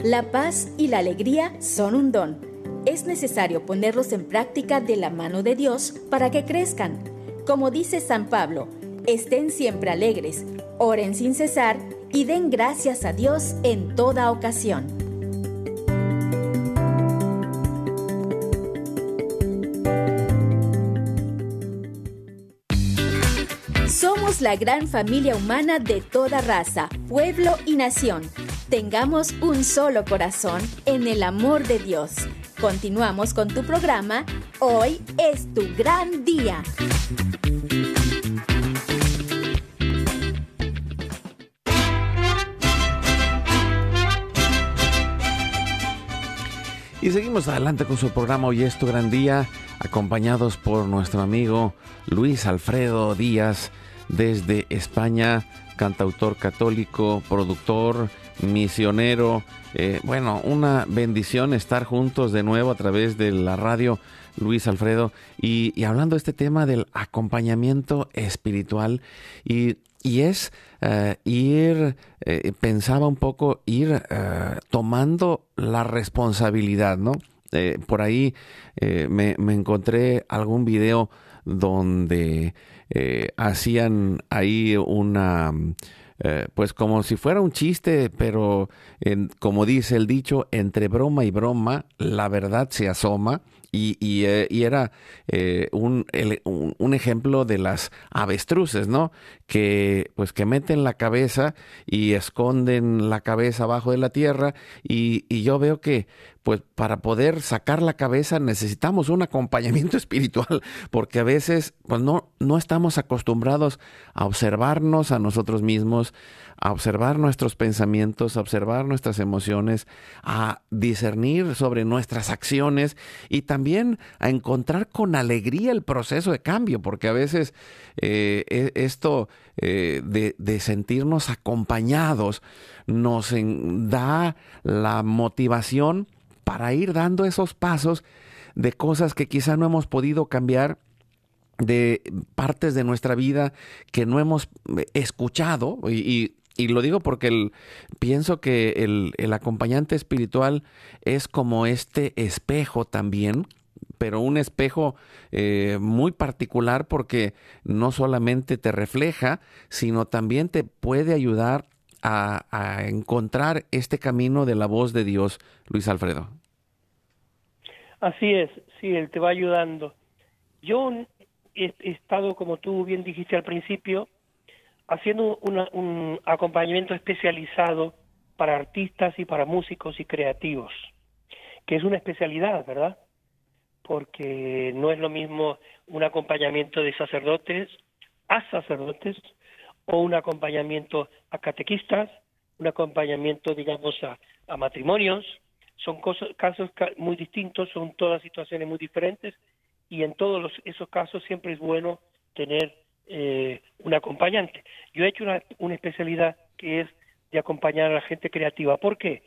C: La paz y la alegría son un don. Es necesario ponerlos en práctica de la mano de Dios para que crezcan. Como dice San Pablo, estén siempre alegres, oren sin cesar y den gracias a Dios en toda ocasión. la gran familia humana de toda raza, pueblo y nación. Tengamos un solo corazón en el amor de Dios. Continuamos con tu programa. Hoy es tu gran día.
A: Y seguimos adelante con su programa Hoy es tu gran día, acompañados por nuestro amigo Luis Alfredo Díaz desde España, cantautor católico, productor, misionero. Eh, bueno, una bendición estar juntos de nuevo a través de la radio, Luis Alfredo, y, hablando de este tema del acompañamiento espiritual y y es eh, ir, eh, pensaba un poco, ir tomando la responsabilidad, ¿no? por ahí me, me, encontré algún video donde hacían ahí una... pues como si fuera un chiste, pero como dice el dicho, entre broma y broma, la verdad se asoma y, y, eh, era eh, un, un, ejemplo de las avestruces, ¿no? Que pues que meten la cabeza y esconden la cabeza abajo de la tierra. Y, y yo veo que pues para poder sacar la cabeza necesitamos un acompañamiento espiritual, porque a veces pues no, no estamos acostumbrados a observarnos a nosotros mismos, a observar nuestros pensamientos, a observar nuestras emociones, a discernir sobre nuestras acciones y también a encontrar con alegría el proceso de cambio, porque a veces eh, e, esto eh, de, de sentirnos acompañados nos da la motivación para ir dando esos pasos de cosas que quizá no hemos podido cambiar de partes de nuestra vida que no hemos eh, escuchado. Y, lo digo porque el, pienso que el, acompañante espiritual es como este espejo también, pero un espejo eh, muy particular porque no solamente te refleja, sino también te puede ayudar a, encontrar este camino de la voz de Dios, Luis Alfredo.
B: Así es, sí, Él te va ayudando. Yo he, estado, como tú bien dijiste al principio, haciendo un acompañamiento especializado para artistas y para músicos y creativos, que es una especialidad, ¿verdad? Porque no es lo mismo un acompañamiento de sacerdotes a sacerdotes o un acompañamiento a catequistas, un acompañamiento, digamos, a, matrimonios. Son casos muy distintos, son todas situaciones muy diferentes y en todos esos casos siempre es bueno tener eh, un acompañante. Yo he hecho una, una especialidad que es de acompañar a la gente creativa. ¿Por qué?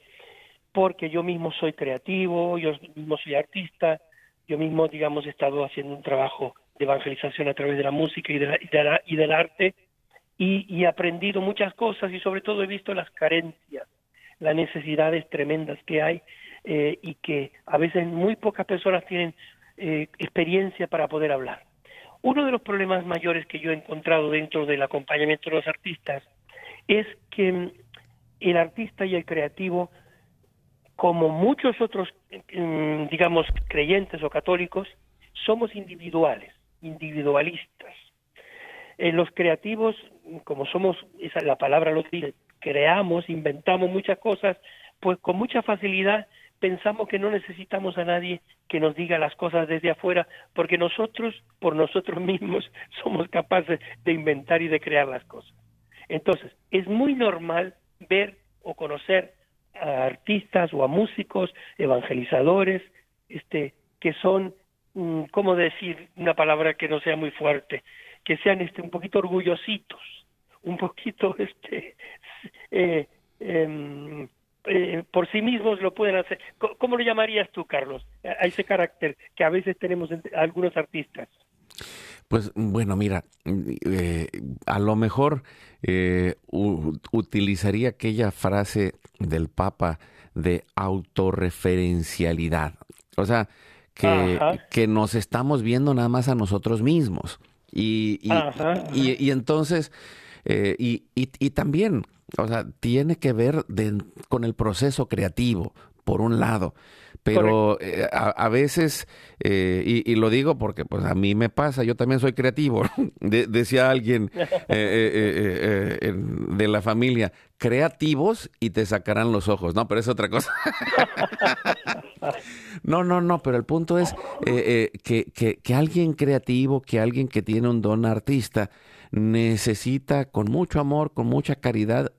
B: Porque yo mismo soy creativo, yo mismo soy artista, yo mismo, digamos, he estado haciendo un trabajo de evangelización a través de la música y, de y del arte y, he aprendido muchas cosas y sobre todo he visto las carencias, las necesidades tremendas que hay eh, y que a veces muy pocas personas tienen eh, experiencia para poder hablar. Uno de los problemas mayores que yo he encontrado dentro del acompañamiento de los artistas es que el artista y el creativo, como muchos otros, mm, digamos, creyentes o católicos, somos individuales, individualistas. Eh, los creativos, como somos, la palabra lo dice, creamos, inventamos muchas cosas, pues con mucha facilidad pensamos que no necesitamos a nadie que nos diga las cosas desde afuera, porque nosotros, por nosotros mismos, somos capaces de inventar y de crear las cosas. Entonces, es muy normal ver o conocer a artistas o a músicos, evangelizadores, este, que son, mm, ¿cómo decir una palabra que no sea muy fuerte? que sean este un poquito orgullositos, un poquito este eh, em, eh, por sí mismos lo pueden hacer. ¿Cómo lo llamarías tú, Carlos, a ese carácter que a veces tenemos en algunos artistas?
A: Pues bueno, mira, eh, a lo mejor utilizaría aquella frase del Papa de autorreferencialidad. O sea, que, que, nos estamos viendo nada más a nosotros mismos. Y, y, entonces, eh, y, y, también, o sea, tiene que ver con el proceso creativo, por un lado. Pero eh, a, veces, eh, y, lo digo porque pues a mí me pasa, yo también soy creativo, decía alguien eh, de la familia, creativos y te sacarán los ojos, no, pero es otra cosa. no, no, no, pero el punto es que, que, que alguien creativo, que alguien que tiene un don artista, necesita con mucho amor, con mucha caridad,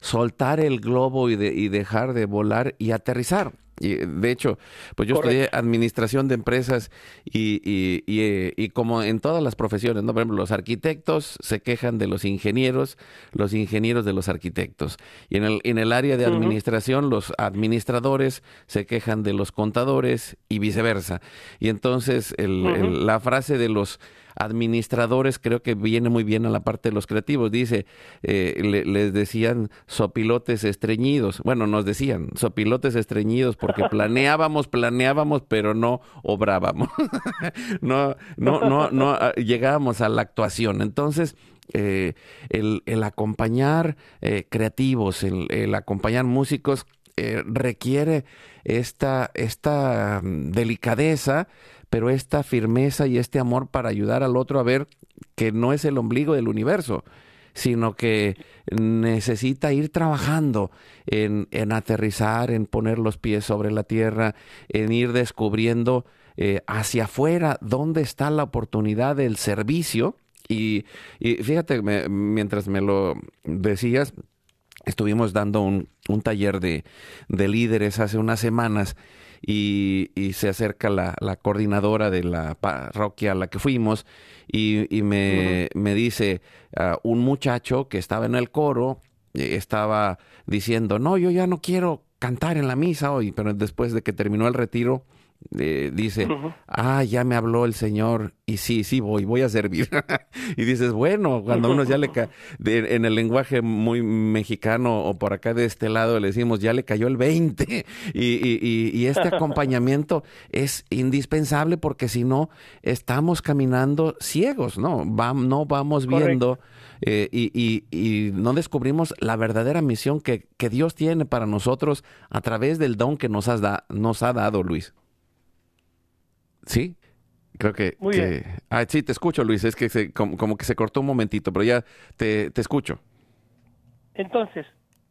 A: soltar el globo y, de, y dejar de volar y aterrizar. Y de hecho, pues yo estudié administración de empresas y, y, y, y, como en todas las profesiones, ¿no? Por ejemplo, los arquitectos se quejan de los ingenieros, los ingenieros de los arquitectos. Y en el, en el área de administración, los administradores se quejan de los contadores y viceversa. Y entonces el, la frase de los administradores creo que viene muy bien a la parte de los creativos. Dice, eh, les decían sopilotes estreñidos. Bueno, nos decían sopilotes estreñidos porque planeábamos, planeábamos, pero no obrábamos. no, no, no, no ah, llegábamos a la actuación. Entonces, eh, el, el, acompañar eh, creativos, el, el, acompañar músicos requiere esta, esta mm, delicadeza pero esta firmeza y este amor para ayudar al otro a ver que no es el ombligo del universo, sino que necesita ir trabajando en, aterrizar, en poner los pies sobre la tierra, en ir descubriendo eh, hacia afuera dónde está la oportunidad del servicio. Y, fíjate, mientras me lo decías, estuvimos dando un, taller de, de líderes hace unas semanas y, se acerca la, coordinadora de la parroquia a la que fuimos y, me, me, dice ah, un muchacho que estaba en el coro, eh, estaba diciendo, no, yo ya no quiero cantar en la misa hoy, pero después de que terminó el retiro, eh, dice, ah, ya me habló el Señor y sí, sí voy, voy a servir. y dices, bueno, cuando uno ya le cae, en el lenguaje muy mexicano o por acá de este lado le decimos, ya le cayó el 20. y, y, y, este acompañamiento es indispensable porque si no, estamos caminando ciegos, ¿no? no vamos viendo. Eh, y, y, no descubrimos la verdadera misión que, que, Dios tiene para nosotros a través del don que nos, has da, nos ha dado, Luis. Sí, creo que...
B: Muy bien.
A: Ah, sí, te escucho, Luis. Es que como, que se cortó un momentito, pero ya te, te escucho.
B: Entonces,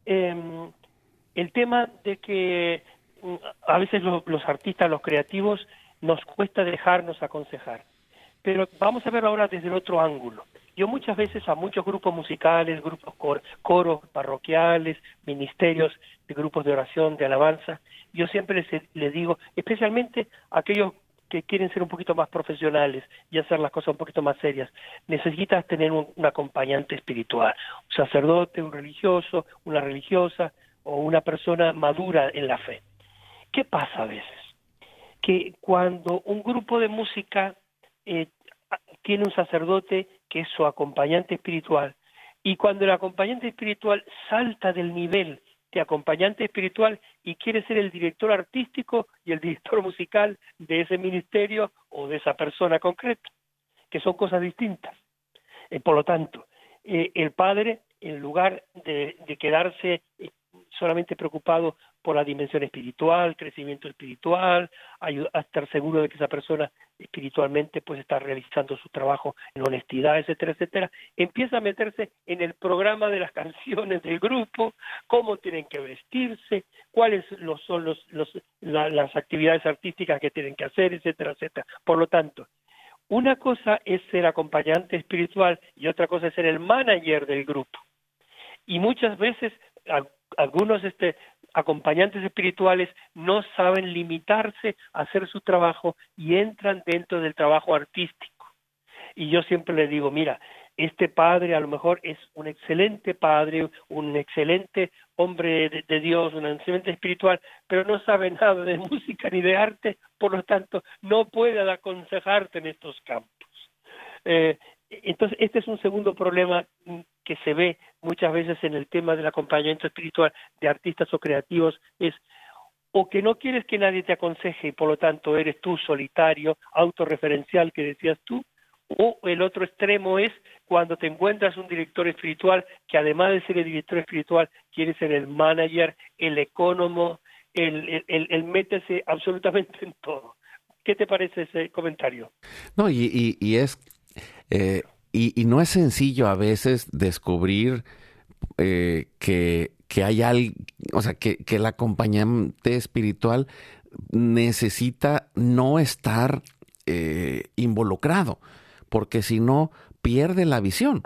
B: em, el tema de que mm, a veces los artistas, los creativos, nos cuesta dejarnos aconsejar. Pero vamos a ver ahora desde el otro ángulo. Yo muchas veces a muchos grupos musicales, grupos coros parroquiales, ministerios de grupos de oración, de alabanza, yo siempre les, les digo, especialmente a aquellos que quieren ser un poquito más profesionales y hacer las cosas un poquito más serias, necesitas tener un, acompañante espiritual, un sacerdote, un religioso, una religiosa o una persona madura en la fe. ¿Qué pasa a veces? Que cuando un grupo de música eh, tiene un sacerdote que es su acompañante espiritual, y cuando el acompañante espiritual salta del nivel acompañante espiritual y quiere ser el director artístico y el director musical de ese ministerio o de esa persona concreta, que son cosas distintas. Eh, por lo tanto, eh, el padre, en lugar de, quedarse eh, solamente preocupado por la dimensión espiritual, crecimiento espiritual, a estar seguro de que esa persona espiritualmente pues está realizando su trabajo en honestidad, etcétera, etcétera, empieza a meterse en el programa de las canciones del grupo, cómo tienen que vestirse, cuáles son los, las actividades artísticas que tienen que hacer, etcétera, etcétera. Por lo tanto, una cosa es ser acompañante espiritual y otra cosa es ser el manager del grupo. Y muchas veces algunos este, acompañantes espirituales no saben limitarse a hacer su trabajo y entran dentro del trabajo artístico. Y yo siempre le digo, mira, este padre a lo mejor es un excelente padre, un excelente hombre de, Dios, un excelente espiritual, pero no sabe nada de música ni de arte, por lo tanto no puede aconsejarte en estos campos. Eh, entonces, este es un segundo problema que se ve muchas veces en el tema del acompañamiento espiritual de artistas o creativos, es o que no quieres que nadie te aconseje y por lo tanto eres tú solitario, autorreferencial que decías tú, o el otro extremo es cuando te encuentras un director espiritual que además de ser el director espiritual quiere ser el manager, el ecónomo, él, él, métese absolutamente en todo. ¿Qué te parece ese comentario?
A: No, y, es, eh, y, no es sencillo a veces descubrir eh, que, que hay algo, o sea, que, que el acompañante espiritual necesita no estar eh, involucrado, porque si no, pierde la visión.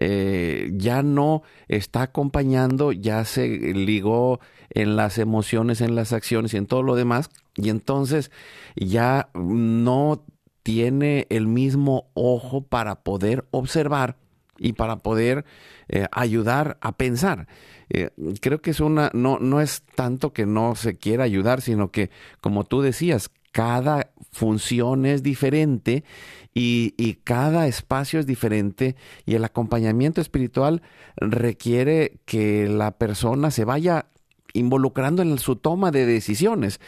A: Ya no está acompañando, ya se ligó en las emociones, en las acciones y en todo lo demás, y entonces ya no tiene el mismo ojo para poder observar y para poder eh, ayudar a pensar. Eh, creo que es una, no, no es tanto que no se quiera ayudar, sino que, como tú decías, cada función es diferente y, y, cada espacio es diferente y el acompañamiento espiritual requiere que la persona se vaya involucrando en su toma de decisiones.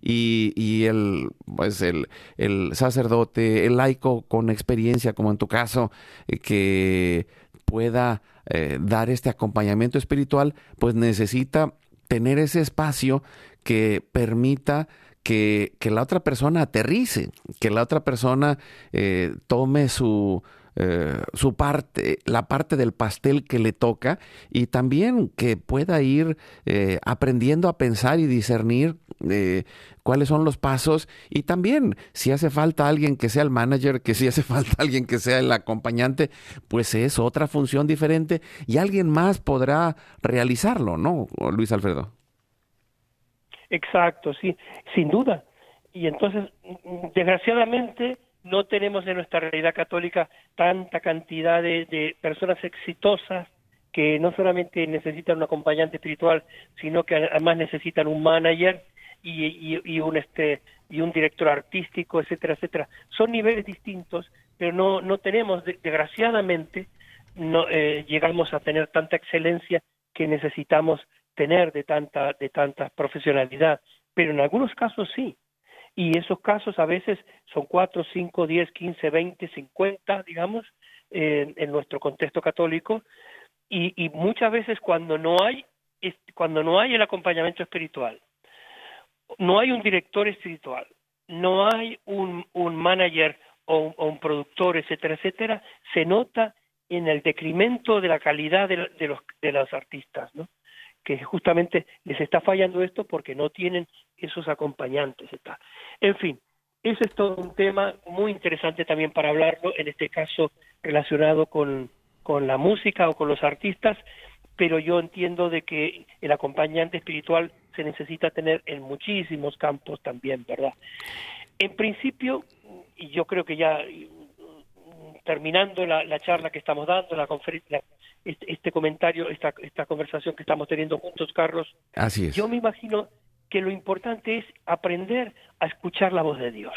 A: Y, y el, pues el, el, sacerdote, el laico con experiencia, como en tu caso, eh, que pueda eh, dar este acompañamiento espiritual, pues necesita tener ese espacio que permita que, la otra persona aterrice, que la otra persona eh, tome su, eh, su parte, la parte del pastel que le toca y también que pueda ir eh, aprendiendo a pensar y discernir eh, cuáles son los pasos y también si hace falta alguien que sea el manager, que si hace falta alguien que sea el acompañante, pues es otra función diferente y alguien más podrá realizarlo, ¿no, Luis Alfredo?
B: Exacto, sí, sin duda. Y entonces, desgraciadamente, no tenemos en nuestra realidad católica tanta cantidad de, personas exitosas que no solamente necesitan un acompañante espiritual, sino que además necesitan un manager y, un este y un director artístico, etcétera, etcétera. Son niveles distintos, pero no no tenemos desgraciadamente no eh, llegamos a tener tanta excelencia que necesitamos tener de tanta de tanta profesionalidad, pero en algunos casos sí y esos casos a veces son 4, 5, 10, 15, 20, 50, digamos, en nuestro contexto católico, y, muchas veces cuando no hay cuando no hay el acompañamiento espiritual, no hay un director espiritual, no hay un, manager o un, productor, etcétera, etcétera, se nota en el decremento de la calidad de, de, los, de los artistas, ¿no? Que justamente les está fallando esto porque no tienen esos acompañantes. Está. En fin, ese es todo un tema muy interesante también para hablarlo, en este caso relacionado con, con la música o con los artistas, pero yo entiendo de que el acompañante espiritual se necesita tener en muchísimos campos también, ¿verdad? En principio, y yo creo que ya terminando la, charla que estamos dando, la conferencia, este, este, comentario, esta, esta conversación que estamos teniendo juntos, Carlos,
A: Así
B: yo me imagino que lo importante es aprender a escuchar la voz de Dios.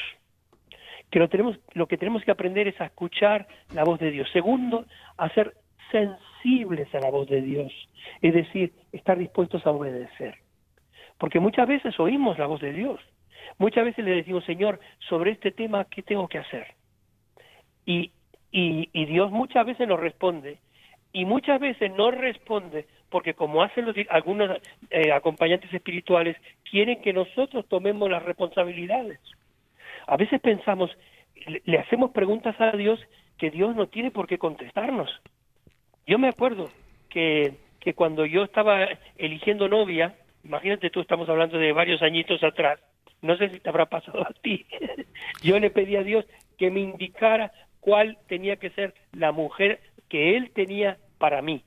B: Que lo, tenemos, lo que tenemos que aprender es a escuchar la voz de Dios. Segundo, a ser sensibles a la voz de Dios, es decir, estar dispuestos a obedecer. Porque muchas veces oímos la voz de Dios. Muchas veces le decimos, Señor, sobre este tema, ¿qué tengo que hacer? Y y, Dios muchas veces nos responde y muchas veces no responde porque como hacen los, algunos eh, acompañantes espirituales, quieren que nosotros tomemos las responsabilidades. A veces pensamos, le, hacemos preguntas a Dios que Dios no tiene por qué contestarnos. Yo me acuerdo que, que cuando yo estaba eligiendo novia, imagínate tú, estamos hablando de varios añitos atrás, no sé si te habrá pasado a ti, yo le pedí a Dios que me indicara cuál tenía que ser la mujer que él tenía para mí.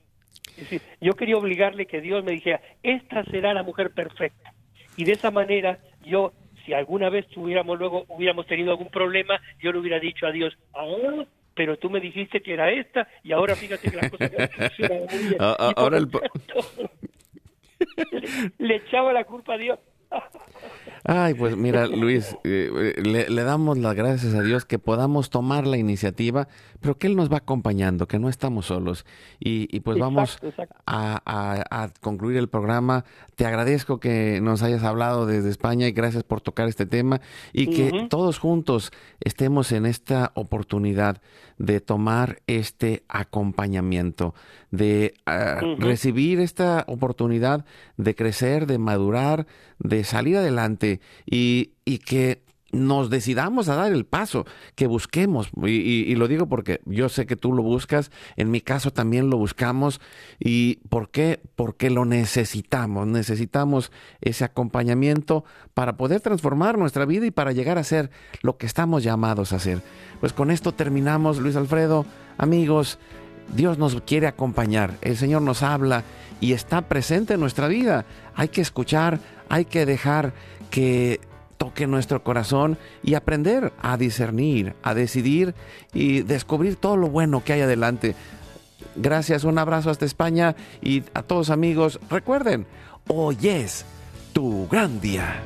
B: Es decir, yo quería obligarle que Dios me dijera, esta será la mujer perfecta. Y de esa manera yo, si alguna vez tuviéramos luego, hubiéramos tenido algún problema, yo le hubiera dicho a Dios, pero tú me dijiste que era esta y ahora fíjate que. Ah, ah, ahora el... le, le echaba la culpa a Dios.
A: Ay, pues mira, Luis, eh, le, damos las gracias a Dios que podamos tomar la iniciativa, pero que Él nos va acompañando, que no estamos solos. Y, pues vamos A, concluir el programa. Te agradezco que nos hayas hablado desde España y gracias por tocar este tema y que todos juntos estemos en esta oportunidad de tomar este acompañamiento, de ah, recibir esta oportunidad de crecer, de madurar, de salir adelante y, y que nos decidamos a dar el paso, que busquemos, y, lo digo porque yo sé que tú lo buscas, en mi caso también lo buscamos, y ¿por qué? Porque lo necesitamos, necesitamos ese acompañamiento para poder transformar nuestra vida y para llegar a ser lo que estamos llamados a ser. Pues con esto terminamos, Luis Alfredo, amigos, Dios nos quiere acompañar, el Señor nos habla y está presente en nuestra vida. Hay que escuchar, hay que dejar que toque nuestro corazón y aprender a discernir, a decidir y descubrir todo lo bueno que hay adelante. Gracias, un abrazo hasta España y a todos amigos, recuerden, hoy es tu gran día.